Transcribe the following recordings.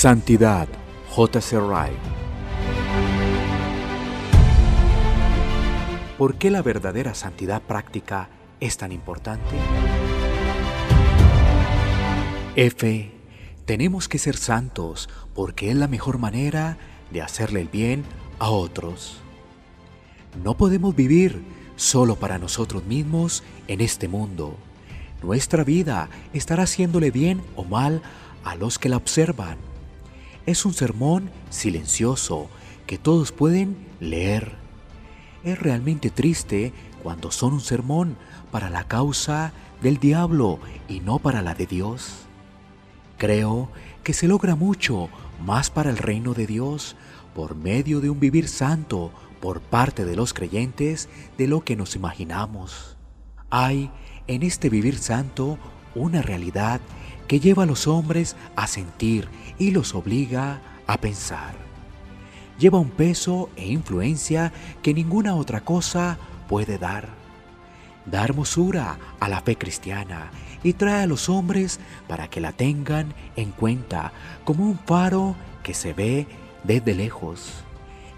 Santidad, J.C. Wright. ¿Por qué la verdadera santidad práctica es tan importante? F. Tenemos que ser santos porque es la mejor manera de hacerle el bien a otros. No podemos vivir solo para nosotros mismos en este mundo. Nuestra vida estará haciéndole bien o mal a los que la observan. Es un sermón silencioso que todos pueden leer. Es realmente triste cuando son un sermón para la causa del diablo y no para la de Dios. Creo que se logra mucho más para el reino de Dios por medio de un vivir santo por parte de los creyentes de lo que nos imaginamos. Hay en este vivir santo una realidad que lleva a los hombres a sentir y los obliga a pensar. Lleva un peso e influencia que ninguna otra cosa puede dar. Da hermosura a la fe cristiana y trae a los hombres para que la tengan en cuenta como un faro que se ve desde lejos.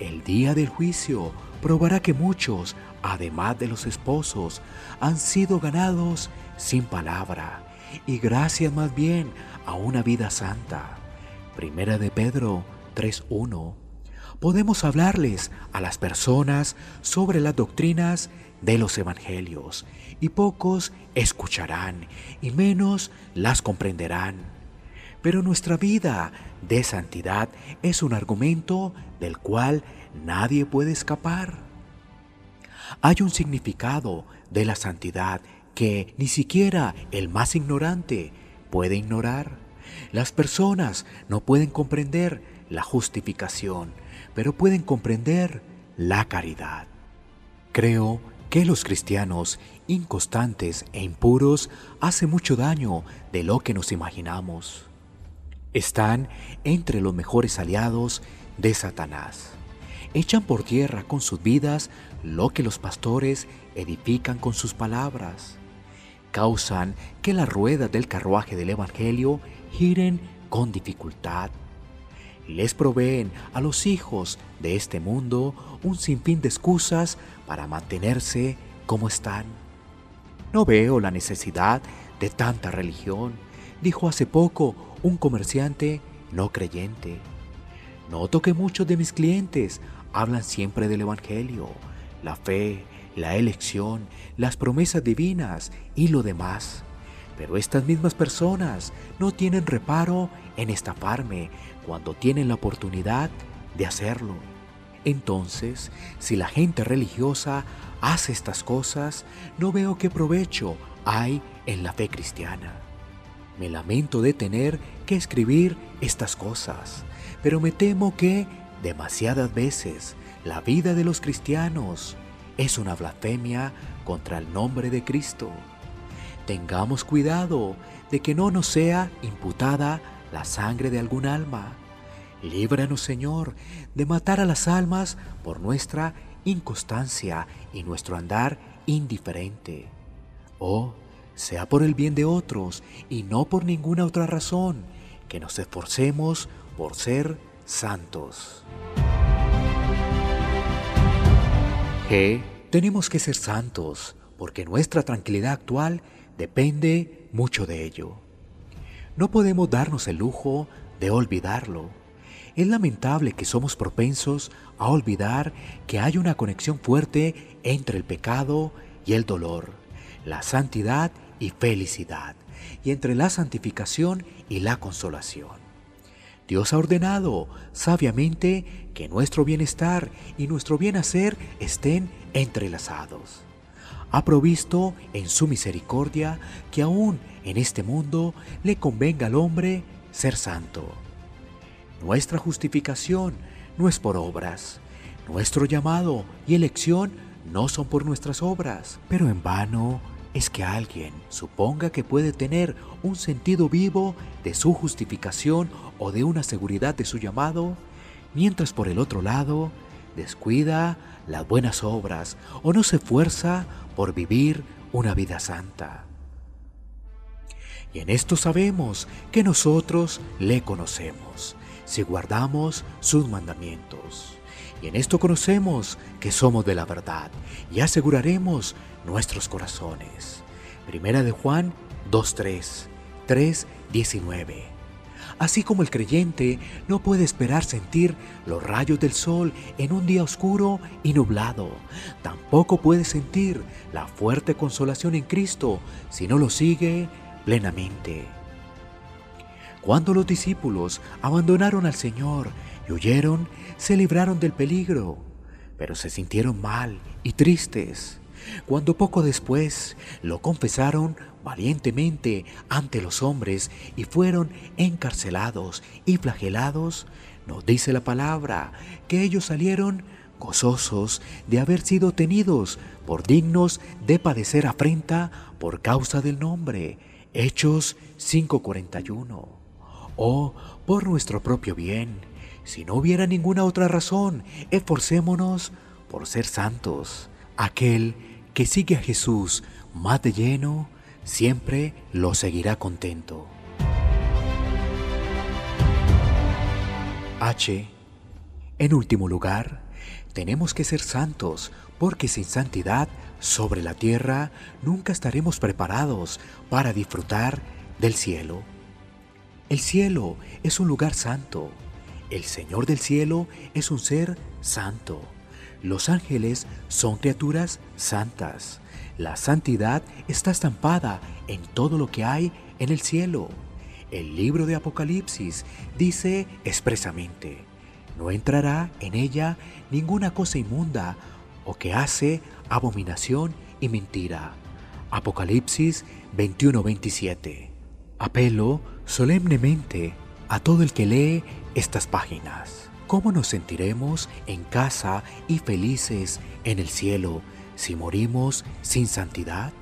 El día del juicio probará que muchos, además de los esposos, han sido ganados sin palabra y gracias más bien a una vida santa. Primera de Pedro 3.1. Podemos hablarles a las personas sobre las doctrinas de los evangelios y pocos escucharán y menos las comprenderán. Pero nuestra vida de santidad es un argumento del cual nadie puede escapar. Hay un significado de la santidad que ni siquiera el más ignorante puede ignorar. Las personas no pueden comprender la justificación, pero pueden comprender la caridad. Creo que los cristianos inconstantes e impuros hacen mucho daño de lo que nos imaginamos. Están entre los mejores aliados de Satanás. Echan por tierra con sus vidas lo que los pastores edifican con sus palabras. Causan que las ruedas del carruaje del Evangelio giren con dificultad. Les proveen a los hijos de este mundo un sinfín de excusas para mantenerse como están. No veo la necesidad de tanta religión, dijo hace poco un comerciante no creyente. Noto que muchos de mis clientes hablan siempre del Evangelio, la fe, la elección, las promesas divinas y lo demás. Pero estas mismas personas no tienen reparo en estafarme cuando tienen la oportunidad de hacerlo. Entonces, si la gente religiosa hace estas cosas, no veo qué provecho hay en la fe cristiana. Me lamento de tener que escribir estas cosas, pero me temo que demasiadas veces la vida de los cristianos es una blasfemia contra el nombre de Cristo. Tengamos cuidado de que no nos sea imputada la sangre de algún alma. Líbranos, Señor, de matar a las almas por nuestra inconstancia y nuestro andar indiferente. Oh, sea por el bien de otros y no por ninguna otra razón, que nos esforcemos por ser santos. G. Tenemos que ser santos porque nuestra tranquilidad actual depende mucho de ello. No podemos darnos el lujo de olvidarlo. Es lamentable que somos propensos a olvidar que hay una conexión fuerte entre el pecado y el dolor, la santidad y felicidad, y entre la santificación y la consolación. Dios ha ordenado sabiamente que nuestro bienestar y nuestro bien hacer estén entrelazados. Ha provisto en su misericordia que aún en este mundo le convenga al hombre ser santo. Nuestra justificación no es por obras. Nuestro llamado y elección no son por nuestras obras, pero en vano es que alguien suponga que puede tener un sentido vivo de su justificación o de una seguridad de su llamado, mientras por el otro lado descuida las buenas obras o no se esfuerza por vivir una vida santa. Y en esto sabemos que nosotros le conocemos, si guardamos sus mandamientos. Y en esto conocemos que somos de la verdad y aseguraremos nuestros corazones. Primera de Juan 2.3, 3.19. Así como el creyente no puede esperar sentir los rayos del sol en un día oscuro y nublado, tampoco puede sentir la fuerte consolación en Cristo si no lo sigue plenamente. Cuando los discípulos abandonaron al Señor y huyeron, se libraron del peligro, pero se sintieron mal y tristes. Cuando poco después lo confesaron valientemente ante los hombres y fueron encarcelados y flagelados, nos dice la palabra que ellos salieron gozosos de haber sido tenidos por dignos de padecer afrenta por causa del nombre. Hechos 5:41. O por nuestro propio bien, si no hubiera ninguna otra razón, esforcémonos por ser santos. Aquel que sigue a Jesús más de lleno, siempre lo seguirá contento. H. En último lugar, tenemos que ser santos, porque sin santidad sobre la tierra nunca estaremos preparados para disfrutar del cielo. El cielo es un lugar santo. El Señor del cielo es un ser santo. Los ángeles son criaturas santas. La santidad está estampada en todo lo que hay en el cielo. El libro de Apocalipsis dice expresamente, no entrará en ella ninguna cosa inmunda o que hace abominación y mentira. Apocalipsis 21-27. Apelo solemnemente a todo el que lee estas páginas. ¿Cómo nos sentiremos en casa y felices en el cielo si morimos sin santidad?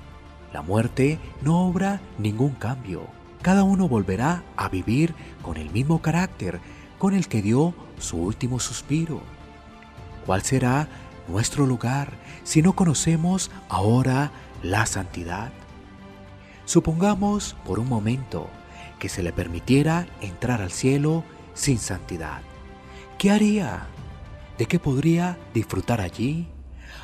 La muerte no obra ningún cambio. Cada uno volverá a vivir con el mismo carácter con el que dio su último suspiro. ¿Cuál será nuestro lugar si no conocemos ahora la santidad? Supongamos por un momento que se le permitiera entrar al cielo sin santidad. ¿Qué haría? ¿De qué podría disfrutar allí?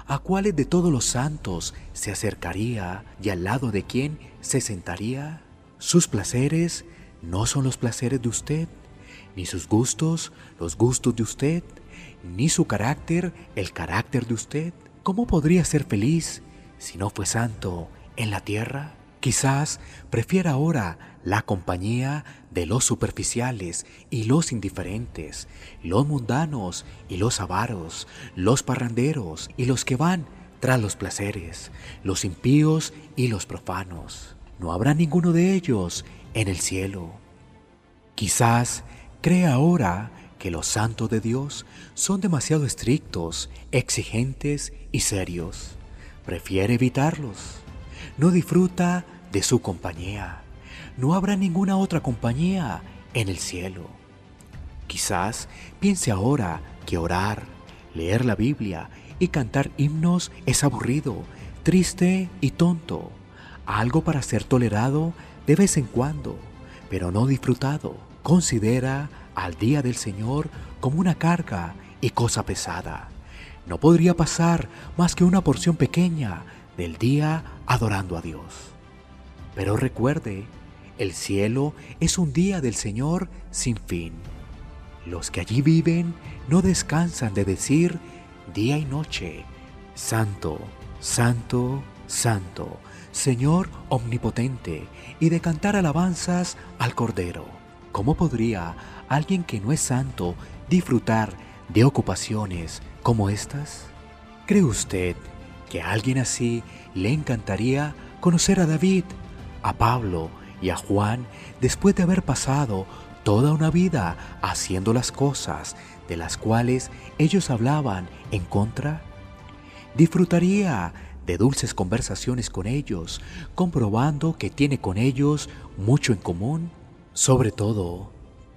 ¿A cuáles de todos los santos se acercaría y al lado de quién se sentaría? Sus placeres no son los placeres de usted, ni sus gustos los gustos de usted, ni su carácter el carácter de usted. ¿Cómo podría ser feliz si no fue santo en la tierra? Quizás prefiera ahora la compañía de los superficiales y los indiferentes, los mundanos y los avaros, los parranderos y los que van tras los placeres, los impíos y los profanos. No habrá ninguno de ellos en el cielo. Quizás crea ahora que los santos de Dios son demasiado estrictos, exigentes y serios. Prefiere evitarlos no disfruta de su compañía. No habrá ninguna otra compañía en el cielo. Quizás piense ahora que orar, leer la Biblia y cantar himnos es aburrido, triste y tonto, algo para ser tolerado de vez en cuando, pero no disfrutado. Considera al día del Señor como una carga y cosa pesada. No podría pasar más que una porción pequeña del día adorando a Dios. Pero recuerde, el cielo es un día del Señor sin fin. Los que allí viven no descansan de decir día y noche, Santo, Santo, Santo, Señor omnipotente, y de cantar alabanzas al Cordero. ¿Cómo podría alguien que no es santo disfrutar de ocupaciones como estas? ¿Cree usted que a alguien así le encantaría conocer a David, a Pablo y a Juan después de haber pasado toda una vida haciendo las cosas de las cuales ellos hablaban en contra? Disfrutaría de dulces conversaciones con ellos, comprobando que tiene con ellos mucho en común. Sobre todo,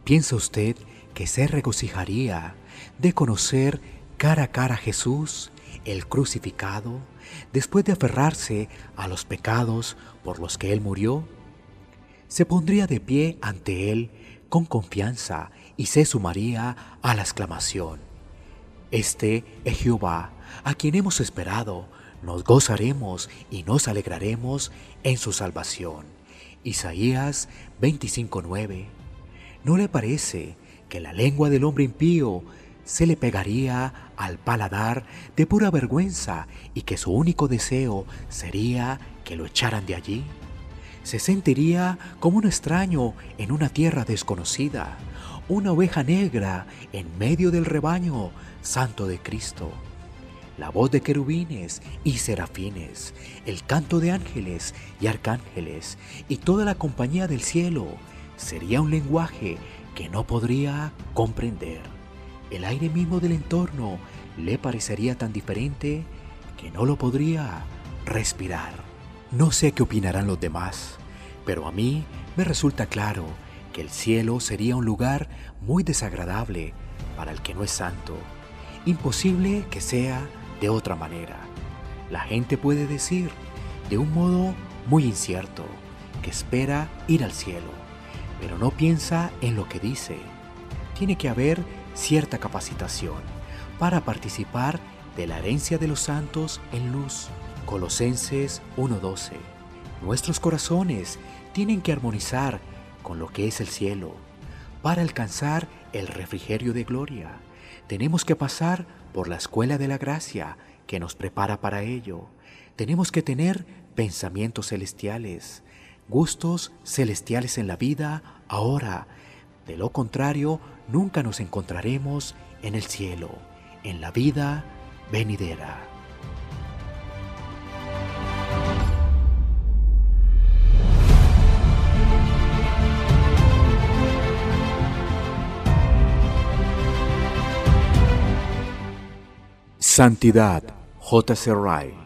¿piensa usted que se regocijaría de conocer cara a cara a Jesús el crucificado, después de aferrarse a los pecados por los que Él murió, se pondría de pie ante Él con confianza y se sumaría a la exclamación, Este es Jehová, a quien hemos esperado, nos gozaremos y nos alegraremos en su salvación. Isaías 25:9. ¿No le parece que la lengua del hombre impío se le pegaría al paladar de pura vergüenza y que su único deseo sería que lo echaran de allí? Se sentiría como un extraño en una tierra desconocida, una oveja negra en medio del rebaño santo de Cristo. La voz de querubines y serafines, el canto de ángeles y arcángeles y toda la compañía del cielo sería un lenguaje que no podría comprender. El aire mismo del entorno le parecería tan diferente que no lo podría respirar. No sé qué opinarán los demás, pero a mí me resulta claro que el cielo sería un lugar muy desagradable para el que no es santo. Imposible que sea de otra manera. La gente puede decir, de un modo muy incierto, que espera ir al cielo, pero no piensa en lo que dice. Tiene que haber cierta capacitación para participar de la herencia de los santos en luz. Colosenses 1:12. Nuestros corazones tienen que armonizar con lo que es el cielo. Para alcanzar el refrigerio de gloria, tenemos que pasar por la escuela de la gracia que nos prepara para ello. Tenemos que tener pensamientos celestiales, gustos celestiales en la vida ahora. De lo contrario, nunca nos encontraremos en el cielo, en la vida venidera. Santidad, J. Rai.